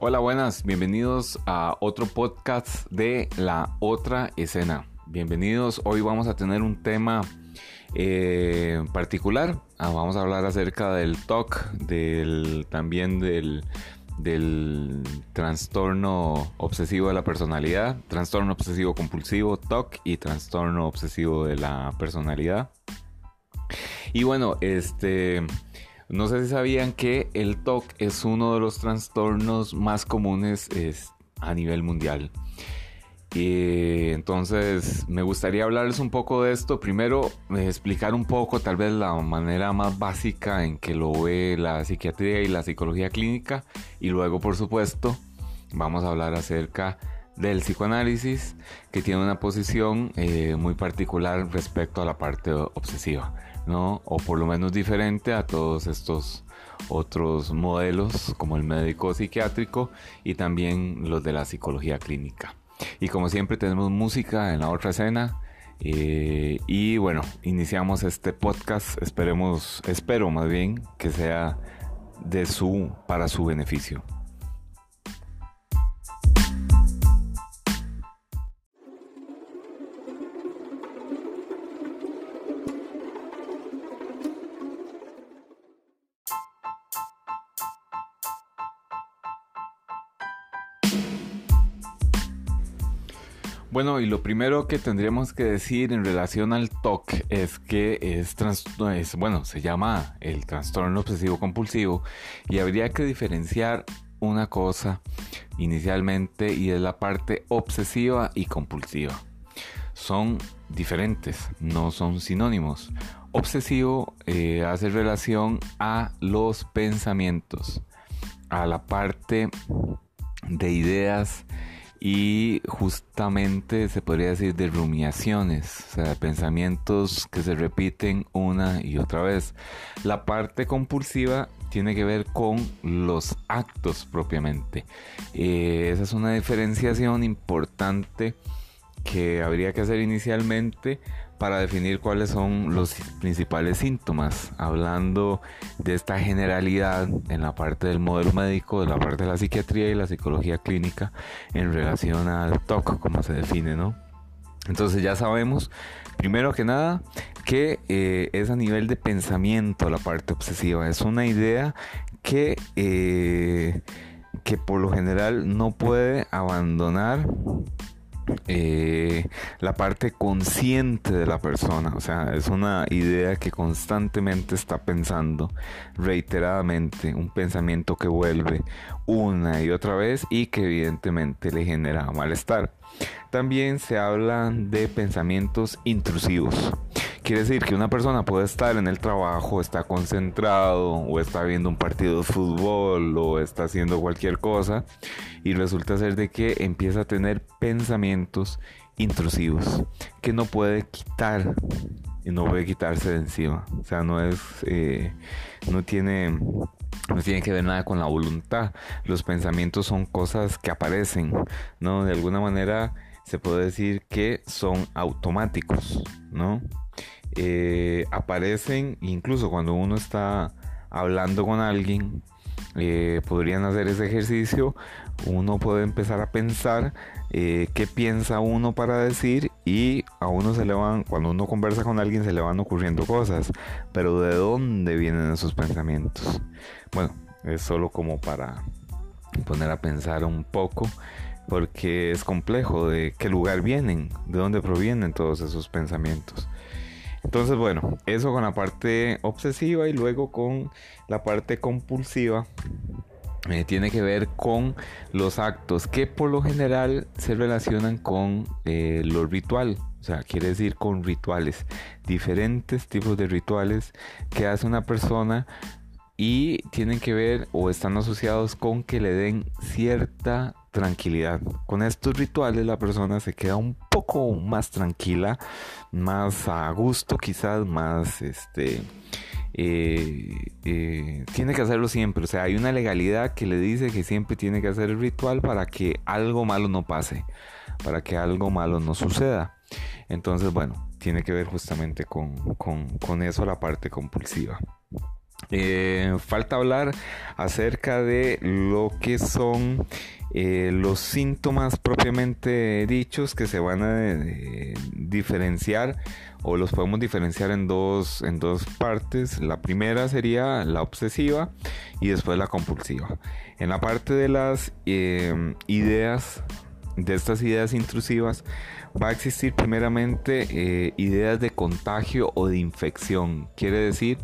Hola, buenas, bienvenidos a otro podcast de La Otra Escena. Bienvenidos, hoy vamos a tener un tema eh, particular. Ah, vamos a hablar acerca del TOC, del, también del, del trastorno obsesivo de la personalidad, trastorno obsesivo compulsivo, TOC y trastorno obsesivo de la personalidad. Y bueno, este no sé si sabían que el TOC es uno de los trastornos más comunes a nivel mundial. Entonces me gustaría hablarles un poco de esto. Primero, explicar un poco tal vez la manera más básica en que lo ve la psiquiatría y la psicología clínica. Y luego, por supuesto, vamos a hablar acerca del psicoanálisis, que tiene una posición eh, muy particular respecto a la parte obsesiva. O por lo menos diferente a todos estos otros modelos como el médico psiquiátrico y también los de la psicología clínica. Y como siempre tenemos música en la otra escena. Eh, y bueno, iniciamos este podcast. Esperemos, espero más bien que sea de su para su beneficio. Bueno, y lo primero que tendríamos que decir en relación al TOC es que es, es, bueno, se llama el trastorno obsesivo compulsivo y habría que diferenciar una cosa inicialmente y es la parte obsesiva y compulsiva. Son diferentes, no son sinónimos. Obsesivo eh, hace relación a los pensamientos, a la parte de ideas y justamente se podría decir de rumiaciones, o sea, pensamientos que se repiten una y otra vez. La parte compulsiva tiene que ver con los actos propiamente. Eh, esa es una diferenciación importante que habría que hacer inicialmente para definir cuáles son los principales síntomas, hablando de esta generalidad en la parte del modelo médico, de la parte de la psiquiatría y la psicología clínica en relación al TOC, como se define, ¿no? Entonces ya sabemos, primero que nada, que eh, es a nivel de pensamiento la parte obsesiva, es una idea que, eh, que por lo general no puede abandonar eh, la parte consciente de la persona. O sea, es una idea que constantemente está pensando reiteradamente, un pensamiento que vuelve una y otra vez y que evidentemente le genera malestar. También se habla de pensamientos intrusivos. Quiere decir que una persona puede estar en el trabajo, está concentrado o está viendo un partido de fútbol o está haciendo cualquier cosa y resulta ser de que empieza a tener pensamientos intrusivos que no puede quitar y no puede quitarse de encima. O sea, no es, eh, no tiene, no tiene que ver nada con la voluntad. Los pensamientos son cosas que aparecen, ¿no? De alguna manera se puede decir que son automáticos, ¿no? Eh, aparecen incluso cuando uno está hablando con alguien, eh, podrían hacer ese ejercicio, uno puede empezar a pensar eh, qué piensa uno para decir y a uno se le van, cuando uno conversa con alguien se le van ocurriendo cosas, pero ¿de dónde vienen esos pensamientos? Bueno, es solo como para poner a pensar un poco porque es complejo de qué lugar vienen, de dónde provienen todos esos pensamientos. Entonces, bueno, eso con la parte obsesiva y luego con la parte compulsiva. Eh, tiene que ver con los actos que por lo general se relacionan con eh, lo ritual, o sea, quiere decir con rituales, diferentes tipos de rituales que hace una persona y tienen que ver o están asociados con que le den cierta tranquilidad. Con estos rituales la persona se queda un poco más tranquila, más a gusto quizás, más este... Eh, eh, tiene que hacerlo siempre, o sea, hay una legalidad que le dice que siempre tiene que hacer el ritual para que algo malo no pase, para que algo malo no suceda. Entonces, bueno, tiene que ver justamente con, con eso la parte compulsiva. Eh, falta hablar acerca de lo que son los síntomas propiamente dichos que se van a diferenciar o los podemos diferenciar en dos, en dos partes. La primera sería la obsesiva y después la compulsiva. En la parte de las ideas, de estas ideas intrusivas, va a existir primeramente ideas de contagio o de infección. Quiere decir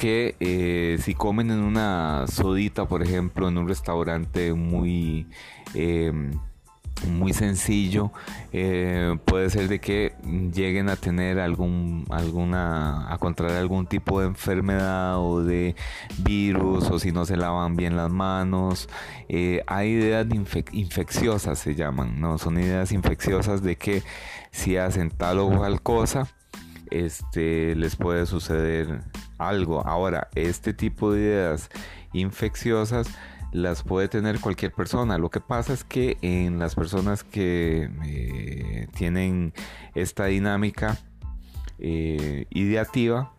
que eh, si comen en una sodita, por ejemplo, en un restaurante muy, em, muy sencillo, eh, puede ser de que lleguen a tener algún, alguna, a contraer algún tipo de enfermedad o de virus, o si no se lavan bien las manos. Eh, hay ideas infecciosas, se llaman, ¿no? Son ideas infecciosas de que si hacen tal o cual cosa, este, les puede suceder algo. Ahora, este tipo de ideas infecciosas las puede tener cualquier persona. Lo que pasa es que en las personas que eh, tienen esta dinámica eh, ideativa,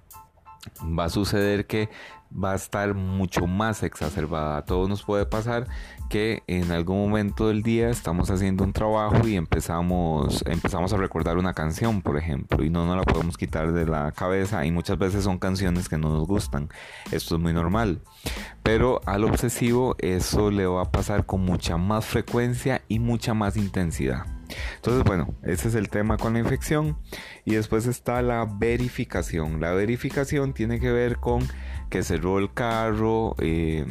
va a suceder que va a estar mucho más exacerbada. A todos nos puede pasar que en algún momento del día estamos haciendo un trabajo y empezamos, empezamos a recordar una canción, por ejemplo, y no nos la podemos quitar de la cabeza y muchas veces son canciones que no nos gustan. Esto es muy normal. Pero al obsesivo eso le va a pasar con mucha más frecuencia y mucha más intensidad. Entonces, bueno, ese es el tema con la infección. Y después está la verificación. La verificación tiene que ver con que cerró el carro. Eh,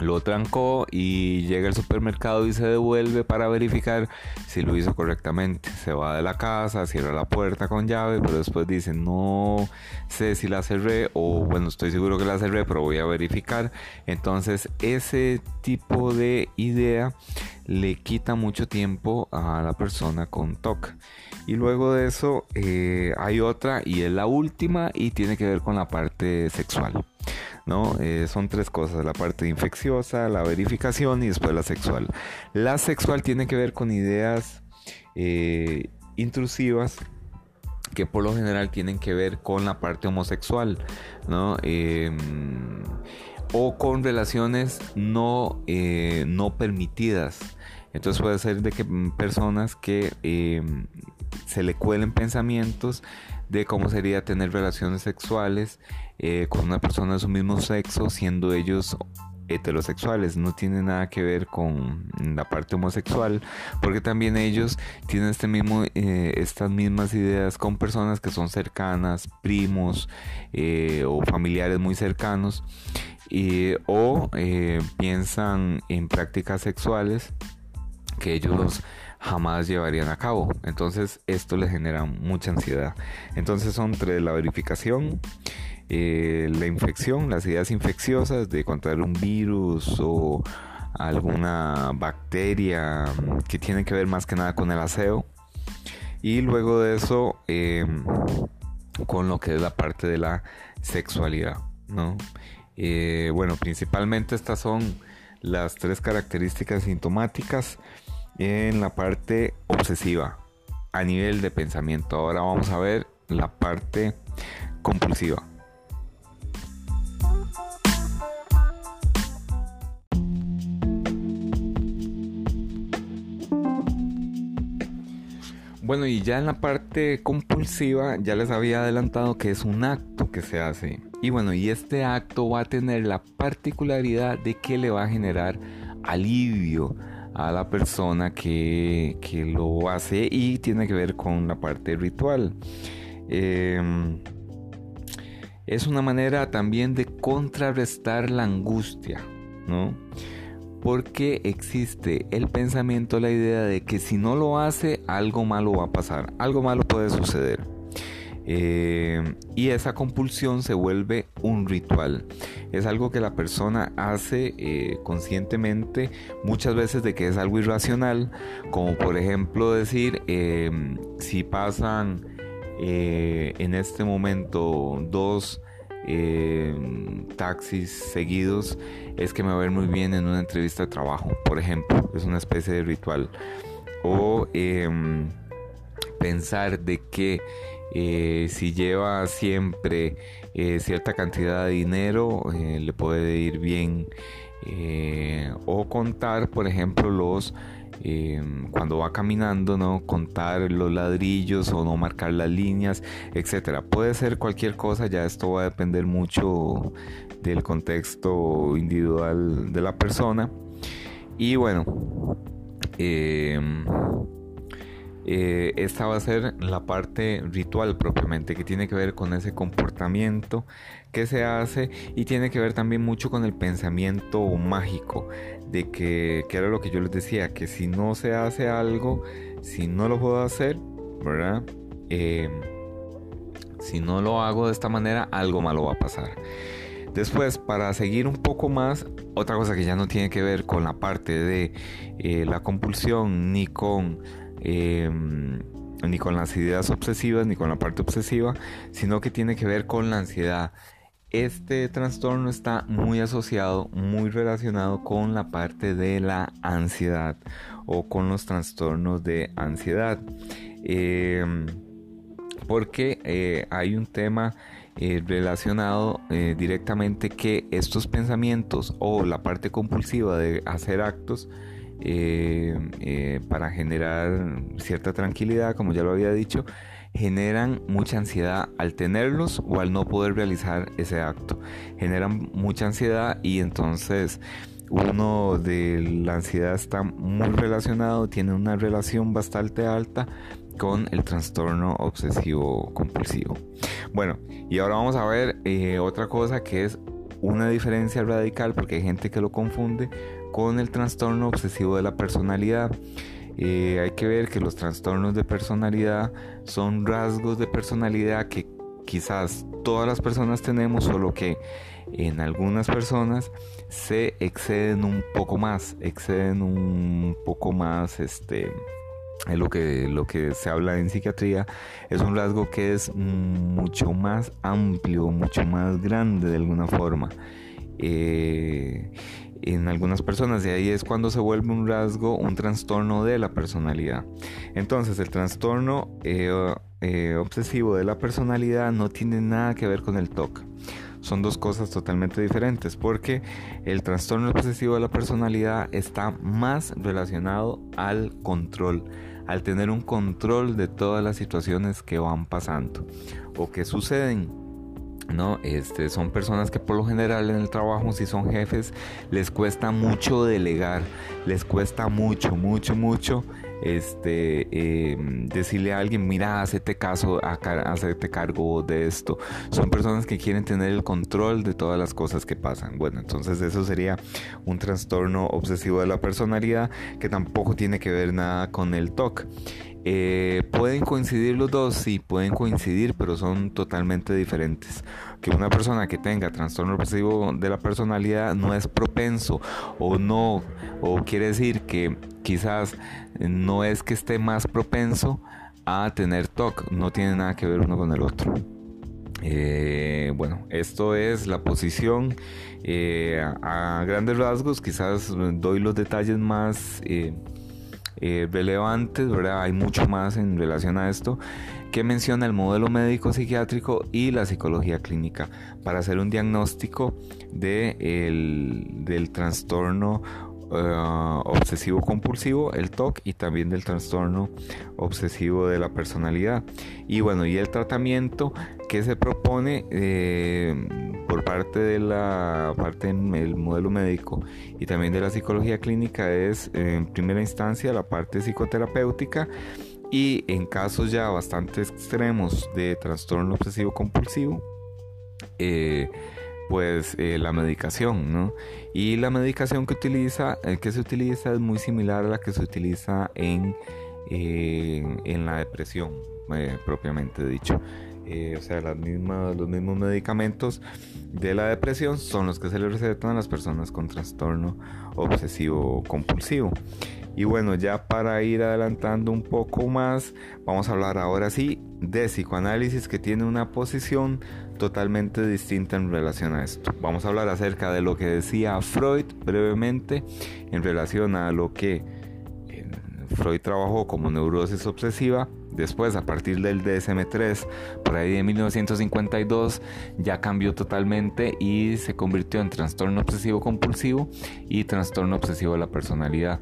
lo trancó y llega al supermercado y se devuelve para verificar si lo hizo correctamente. Se va de la casa, cierra la puerta con llave, pero después dice no sé si la cerré o bueno, estoy seguro que la cerré, pero voy a verificar. Entonces ese tipo de idea le quita mucho tiempo a la persona con TOC. Y luego de eso eh, hay otra y es la última y tiene que ver con la parte sexual. Eh, son tres cosas, la parte infecciosa, la verificación y después la sexual. La sexual tiene que ver con ideas eh, intrusivas que por lo general tienen que ver con la parte homosexual, ¿no? Em, o con relaciones no, eh, no permitidas. Entonces puede ser de que personas que em, se le cuelen pensamientos de cómo sería tener relaciones sexuales eh, con una persona de su mismo sexo, siendo ellos heterosexuales, no tiene nada que ver con la parte homosexual, porque también ellos tienen este mismo, eh, estas mismas ideas con personas que son cercanas, primos eh, o familiares muy cercanos, o piensan en prácticas sexuales que ellos jamás llevarían a cabo. Entonces esto les genera mucha ansiedad. Entonces son entre la verificación, eh, la infección, las ideas infecciosas de contraer un virus o alguna bacteria mm, que tienen que ver más que nada con el aseo. Y luego de eso em, con lo que es la parte de la sexualidad. ¿no? Eh, bueno, principalmente estas son las tres características sintomáticas en la parte obsesiva a nivel de pensamiento. Ahora vamos a ver la parte compulsiva. Bueno, y ya en la parte compulsiva ya les había adelantado que es un acto que se hace. Y bueno, y este acto va a tener la particularidad de que le va a generar alivio, a la persona que, lo hace y tiene que ver con la parte ritual. Em, es una manera también de contrarrestar la angustia, ¿no? Porque existe el pensamiento, la idea de que si no lo hace, algo malo va a pasar, algo malo puede suceder. Eh, y esa compulsión se vuelve un ritual. Es algo que la persona hace eh, conscientemente muchas veces de que es algo irracional, como por ejemplo decir, em, si pasan eh, en este momento dos em, taxis seguidos, es que me va a ver muy bien en una entrevista de trabajo, por ejemplo, es una especie de ritual. O em, pensar de que Eh, si lleva siempre eh, cierta cantidad de dinero, le puede ir bien. o contar, por ejemplo, los cuando va caminando, ¿no? Contar los ladrillos o no marcar las líneas, etcétera. Puede ser cualquier cosa, ya esto va a depender mucho del contexto individual de la persona. Y bueno, em, eh, esta va a ser la parte ritual propiamente, que tiene que ver con ese comportamiento que se hace y tiene que ver también mucho con el pensamiento mágico, de que, que era lo que yo les decía, que si no se hace algo, si no lo puedo hacer, ¿verdad? Em, si no lo hago de esta manera, algo malo va a pasar. Después, para seguir un poco más, otra cosa que ya no tiene que ver con la parte de eh, la compulsión ni con, em, ni con las ideas obsesivas ni con la parte obsesiva, sino que tiene que ver con la ansiedad. Este trastorno está muy asociado, muy relacionado con la parte de la ansiedad o con los trastornos de ansiedad. Em, porque eh, hay un tema eh, relacionado eh, directamente que estos pensamientos o la parte compulsiva de hacer actos eh, para generar cierta tranquilidad, como ya lo había dicho, generan mucha ansiedad al tenerlos o al no poder realizar ese acto. Generan mucha ansiedad y entonces uno de la ansiedad está muy relacionado, tiene una relación bastante alta con el trastorno obsesivo compulsivo. Bueno, y ahora vamos a ver eh, otra cosa que es una diferencia radical porque hay gente que lo confunde con el trastorno obsesivo de la personalidad. Eh, hay que ver que los trastornos de personalidad son rasgos de personalidad que quizás todas las personas tenemos, solo que en algunas personas se exceden un poco más, exceden un poco más este es lo que, lo que se habla en psiquiatría, es un rasgo que es mucho más amplio, mucho más grande de alguna forma. Eh, en algunas personas y ahí es cuando se vuelve un rasgo, un trastorno de la personalidad. Entonces el trastorno eh, eh, obsesivo de la personalidad no tiene nada que ver con el TOC son dos cosas totalmente diferentes porque el trastorno obsesivo de la personalidad está más relacionado al control, al tener un control de todas las situaciones que van pasando o que suceden. ¿No? Este, son personas que por lo general en el trabajo, si son jefes, les cuesta mucho delegar, les cuesta mucho, mucho, mucho este, em, decirle a alguien, mira, hacete caso, hacete cargo de esto. Son personas que quieren tener el control de todas las cosas que pasan. Bueno, entonces eso sería un trastorno obsesivo de la personalidad que tampoco tiene que ver nada con el TOC. Eh, ¿Pueden coincidir los dos? Sí, pueden coincidir, pero son totalmente diferentes. Que una persona que tenga trastorno obsesivo de la personalidad no es propenso o no, o quiere decir que quizás no es que esté más propenso a tener TOC, no tiene nada que ver uno con el otro. Eh, bueno, esto es la posición eh, a, grandes rasgos, quizás doy los detalles más eh, relevantes, ¿verdad? Hay mucho más en relación a esto que menciona el modelo médico psiquiátrico y la psicología clínica para hacer un diagnóstico de del trastorno eh, obsesivo compulsivo, el TOC y también del trastorno obsesivo de la personalidad. Y bueno, y el tratamiento que se propone eh, por parte de la parte del modelo médico y también de la psicología clínica es en primera instancia la parte psicoterapéutica y en casos ya bastante extremos de trastorno obsesivo compulsivo eh, pues eh, la medicación, ¿no? Y la medicación que utiliza, eh, que se utiliza es muy similar a la que se utiliza en, en la depresión, propiamente dicho. o sea, las mismas, los mismos medicamentos de la depresión son los que se le recetan a las personas con trastorno obsesivo compulsivo. Y bueno, ya para ir adelantando un poco más, vamos a hablar ahora sí de psicoanálisis que tiene una posición totalmente distinta en relación a esto. Vamos a hablar acerca de lo que decía Freud brevemente en relación a lo que Freud trabajó como neurosis obsesiva. Después, a partir del DSM-3, por ahí de 1952, ya cambió totalmente y se convirtió en trastorno obsesivo compulsivo y trastorno obsesivo de la personalidad.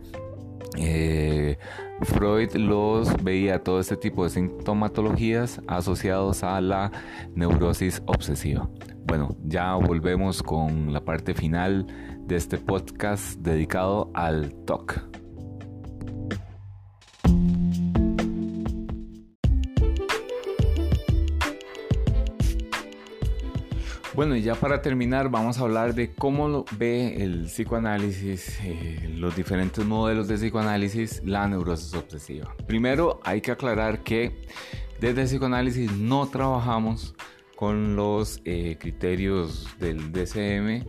Eh, Freud los veía todo este tipo de sintomatologías asociados a la neurosis obsesiva. Bueno, ya volvemos con la parte final de este podcast dedicado al TOC. Bueno, y ya para terminar vamos a hablar de cómo ve el psicoanálisis, eh, los diferentes modelos de psicoanálisis, la neurosis obsesiva. Primero hay que aclarar que desde el psicoanálisis no trabajamos con los eh, criterios del DCM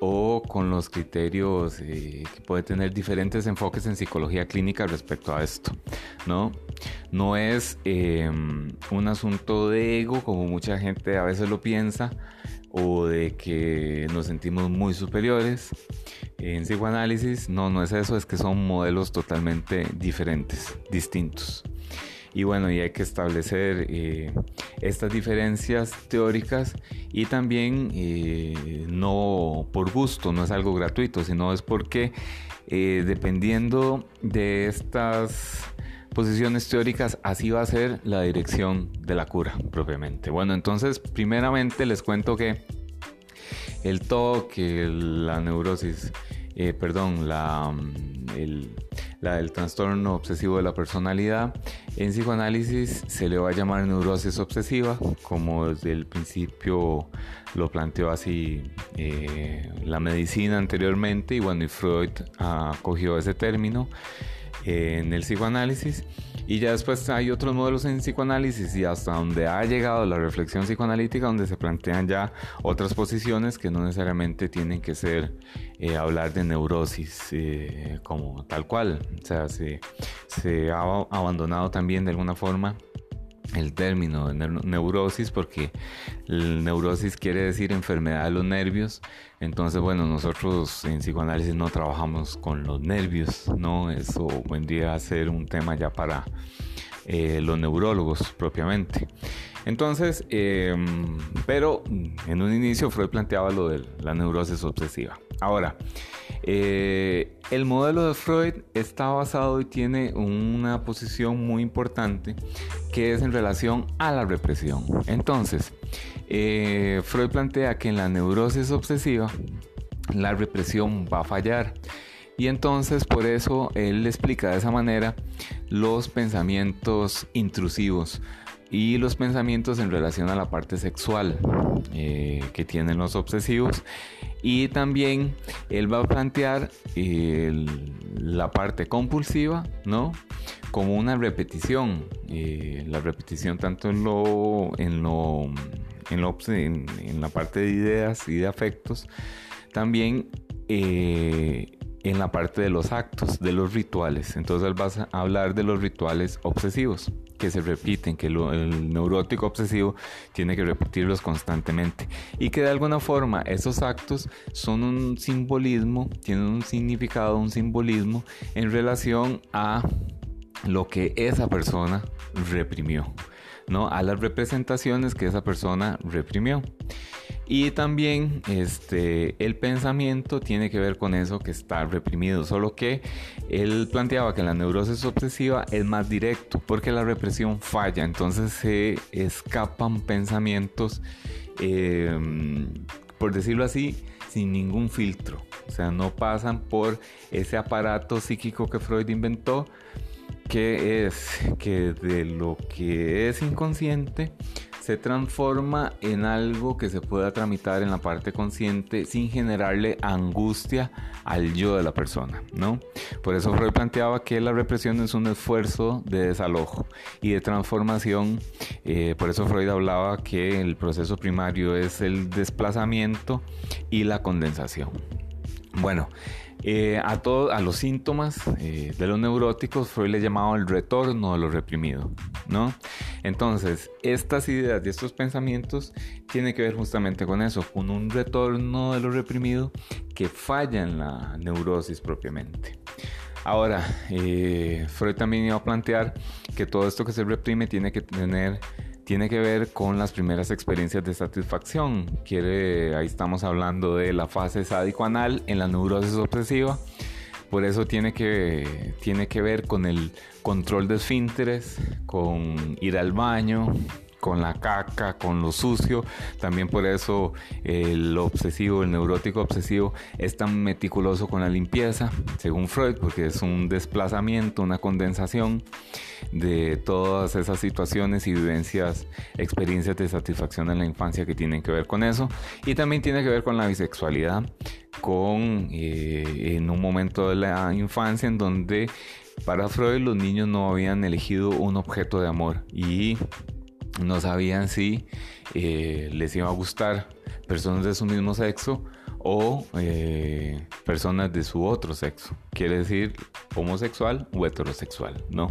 o con los criterios eh, que puede tener diferentes enfoques en psicología clínica respecto a esto, ¿no? No es un asunto de ego como mucha gente a veces lo piensa, o de que nos sentimos muy superiores. En psicoanálisis, no, no es eso, es que son modelos totalmente diferentes, distintos. Y bueno, y hay que establecer eh, estas diferencias teóricas y también eh, no por gusto, no es algo gratuito, sino es porque eh, dependiendo de estas posiciones teóricas, así va a ser la dirección de la cura propiamente. Bueno, entonces primeramente les cuento que el TOC, la neurosis, eh, perdón, la, mm, el, el trastorno obsesivo de la personalidad, en psicoanálisis se le va a llamar neurosis obsesiva, como desde el principio lo planteó así eh, la medicina anteriormente, y bueno, y Freud acogió ese término en el psicoanálisis. Y ya después hay otros modelos en psicoanálisis y hasta donde ha llegado la reflexión psicoanalítica, donde se plantean ya otras posiciones que no necesariamente tienen que ser eh, hablar de neurosis eh, como tal cual. O sea, se, se ha abandonado también de alguna forma el término de neurosis porque el neurosis quiere decir enfermedad de los nervios. Entonces bueno nosotros en psicoanálisis no trabajamos con los nervios no eso vendría a ser un tema ya para eh, los neurólogos propiamente entonces em, pero en un inicio Freud planteaba lo de la neurosis obsesiva ahora eh, el modelo de Freud está basado y tiene una posición muy importante que es en relación a la represión. Entonces, eh, Freud plantea que en la neurosis obsesiva la represión va a fallar. Y entonces por eso él explica de esa manera los pensamientos intrusivos y los pensamientos en relación a la parte sexual eh, que tienen los obsesivos y también él va a plantear la parte compulsiva, ¿no? Como una repetición. Eh, la repetición tanto en lo, en lo, en, en, la parte de ideas y de afectos, también eh, en la parte de los actos, de los rituales. Entonces él va a hablar de los rituales obsesivos que se repiten, que el neurótico obsesivo tiene que repetirlos constantemente y que de alguna forma esos actos son un simbolismo, tienen un significado, un simbolismo en relación a lo que esa persona reprimió, ¿no? A las representaciones que esa persona reprimió. Y también este, el pensamiento tiene que ver con eso que está reprimido, solo que él planteaba que la neurosis obsesiva es más directo porque la represión falla, entonces se escapan pensamientos, em, por decirlo así, sin ningún filtro, o sea, no pasan por ese aparato psíquico que Freud inventó, que es que de lo que es inconsciente, se transforma en algo que se pueda tramitar en la parte consciente sin generarle angustia al yo de la persona, ¿no? Por eso Freud planteaba que la represión es un esfuerzo de desalojo y de transformación. Eh, por eso Freud hablaba que el proceso primario es el desplazamiento y la condensación. Bueno, eh, a, todos, a los síntomas eh, de los neuróticos Freud le llamaba el retorno de lo reprimido, ¿no? Entonces, estas ideas y estos pensamientos tienen que ver justamente con eso, con un retorno de lo reprimido que falla en la neurosis propiamente. Ahora, eh, Freud también iba a plantear que todo esto que se reprime tiene que tener tiene que ver con las primeras experiencias de satisfacción. Quiere, ahí estamos hablando de la fase sádico-anal en la neurosis obsesiva. Por eso tiene que, tiene que ver con el control de esfínteres, con ir al baño, con la caca, con lo sucio. También por eso el obsesivo, el neurótico obsesivo es tan meticuloso con la limpieza, según Freud, porque es un desplazamiento, una condensación de todas esas situaciones y vivencias, experiencias de satisfacción en la infancia que tienen que ver con eso. Y también tiene que ver con la bisexualidad, con eh, en un momento de la infancia en donde para Freud los niños no habían elegido un objeto de amor y no sabían si eh, les iba a gustar personas de su mismo sexo o eh, personas de su otro sexo. Quiere decir homosexual o heterosexual, ¿no?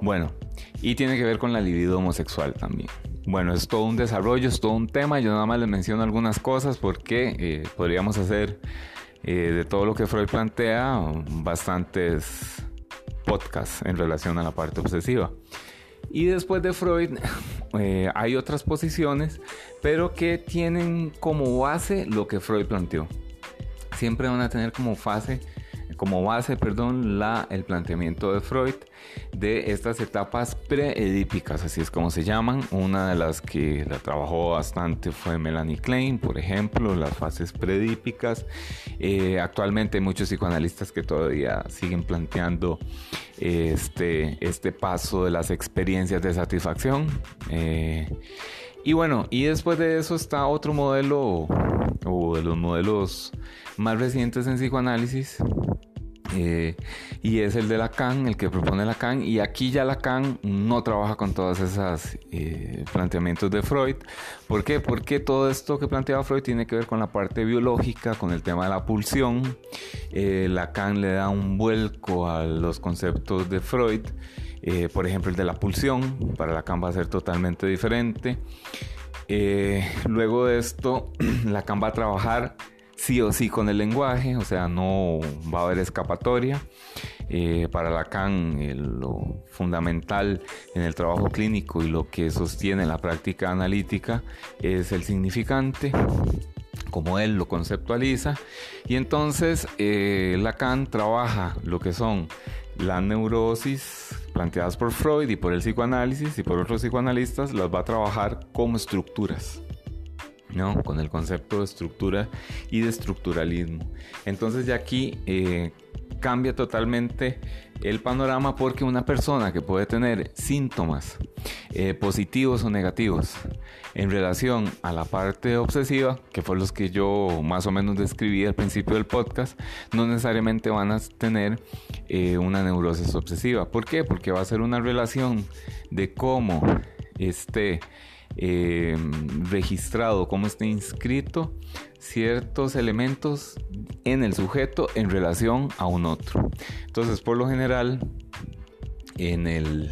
Bueno, y tiene que ver con la libido homosexual también. Bueno, es todo un desarrollo, es todo un tema. Yo nada más les menciono algunas cosas porque eh, podríamos hacer de todo lo que Freud plantea bastantes podcasts en relación a la parte obsesiva. Y después de Freud eh, hay otras posiciones, pero que tienen como base lo que Freud planteó. Siempre van a tener como fase como base, perdón, la, el planteamiento de Freud de estas etapas preedípicas, así es como se llaman. Una de las que la trabajó bastante fue Melanie Klein, por ejemplo, las fases preedípicas. Eh, actualmente hay muchos psicoanalistas que todavía siguen planteando este, este paso de las experiencias de satisfacción. Eh, y bueno, y después de eso está otro modelo, o de los modelos más recientes en psicoanálisis, eh, y es el de Lacan, el que propone Lacan, y aquí ya Lacan no trabaja con todos esos eh, planteamientos de Freud. ¿Por qué? Porque todo esto que planteaba Freud tiene que ver con la parte biológica, con el tema de la pulsión. Eh, Lacan le da un vuelco a los conceptos de Freud, por ejemplo el de la pulsión, para Lacan va a ser totalmente diferente. luego de esto, Lacan va a trabajar sí o sí con el lenguaje, o sea, no va a haber escapatoria. Eh, para Lacan, lo fundamental en el trabajo clínico y lo que sostiene la práctica analítica es el significante como él lo conceptualiza y entonces eh, Lacan trabaja lo que son las neurosis planteadas por Freud y por el psicoanálisis y por otros psicoanalistas las va a trabajar como estructuras ¿no? Con el concepto de estructura y de estructuralismo. Entonces ya aquí eh, cambia totalmente el panorama porque una persona que puede tener síntomas eh, positivos o negativos en relación a la parte obsesiva, que fue los que yo más o menos describí al principio del podcast, no necesariamente van a tener eh, una neurosis obsesiva. ¿Por qué? Porque va a ser una relación de cómo este eh, registrado, cómo está inscrito ciertos elementos en el sujeto en relación a un otro. Entonces, por lo general, en, el,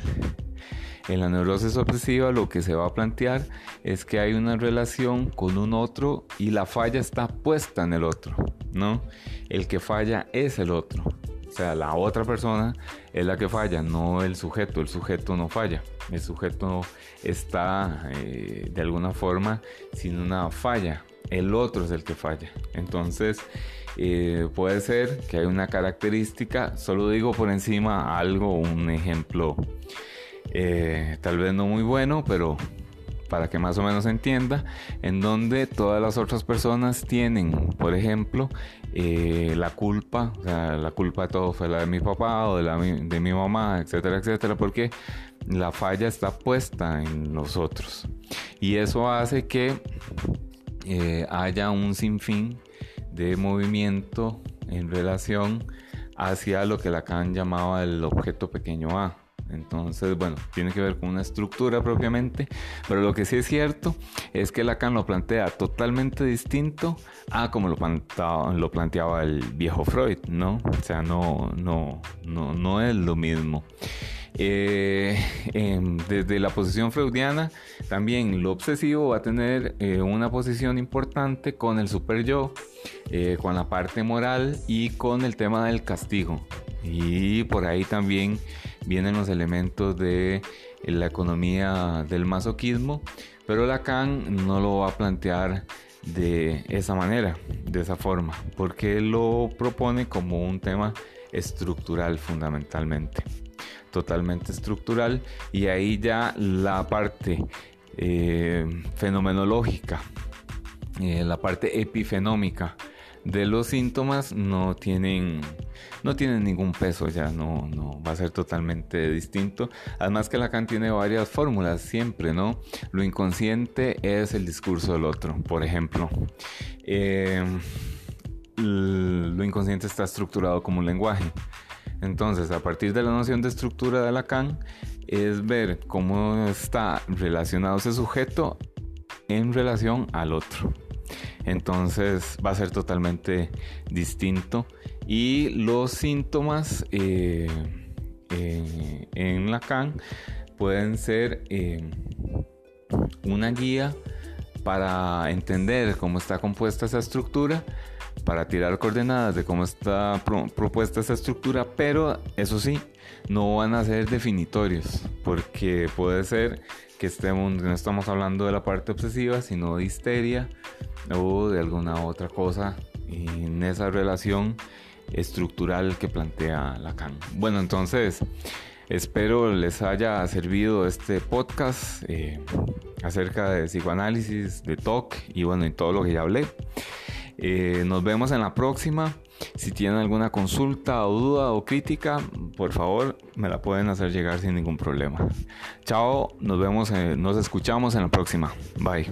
en la neurosis obsesiva lo que se va a plantear es que hay una relación con un otro y la falla está puesta en el otro, ¿no? El que falla es el otro. Sea, la otra persona es la que falla, no el sujeto. El sujeto no falla. El sujeto está eh, de alguna forma sin una falla. El otro es el que falla. Entonces, eh, puede ser que hay una característica, solo digo por encima algo, un ejemplo eh, tal vez no muy bueno, pero para que más o menos entienda, en donde todas las otras personas tienen, por ejemplo, eh, la culpa, la culpa de todo fue la de mi papá o de, la, de mi mamá, etcétera, etcétera, porque la falla está puesta en los otros. Y eso hace que eh, haya un sinfín de movimiento en relación hacia lo que Lacan llamaba el objeto pequeño a. Entonces, bueno, tiene que ver con una estructura propiamente, pero lo que sí es cierto es que Lacan lo plantea totalmente distinto a como lo planteaba, lo planteaba el viejo Freud, ¿no? O sea, no, no, no, no es lo mismo. Eh, em, desde la posición freudiana, también lo obsesivo va a tener eh, una posición importante con el super yo, eh, con la parte moral y con el tema del castigo. Y por ahí también vienen los elementos de la economía del masoquismo, pero Lacan no lo va a plantear de esa manera, de esa forma, porque lo propone como un tema estructural fundamentalmente, totalmente estructural, y ahí ya la parte eh, fenomenológica, eh, la parte epifenómica de los síntomas no tienen no tienen ningún peso ya no, no va a ser totalmente distinto. Además que Lacan tiene varias fórmulas siempre no lo inconsciente es el discurso del otro. Por ejemplo eh, lo inconsciente está estructurado como un lenguaje. Entonces a partir de la noción de estructura de Lacan es ver cómo está relacionado ese sujeto en relación al otro entonces va a ser totalmente distinto. Y los síntomas eh, eh, en Lacan pueden ser eh, una guía para entender cómo está compuesta esa estructura, para tirar coordenadas de cómo está propuesta esa estructura, pero eso sí, no van a ser definitorios, porque puede ser que estemos, no estamos hablando de la parte obsesiva, sino de histeria o de alguna otra cosa en esa relación estructural que plantea Lacan. Bueno, entonces espero les haya servido este podcast eh, acerca de psicoanálisis, de TOC y bueno, y todo lo que ya hablé. Eh, nos vemos en la próxima. Si tienen alguna consulta o duda o crítica, por favor me la pueden hacer llegar sin ningún problema. Chao, nos vemos, nos escuchamos en la próxima. Bye.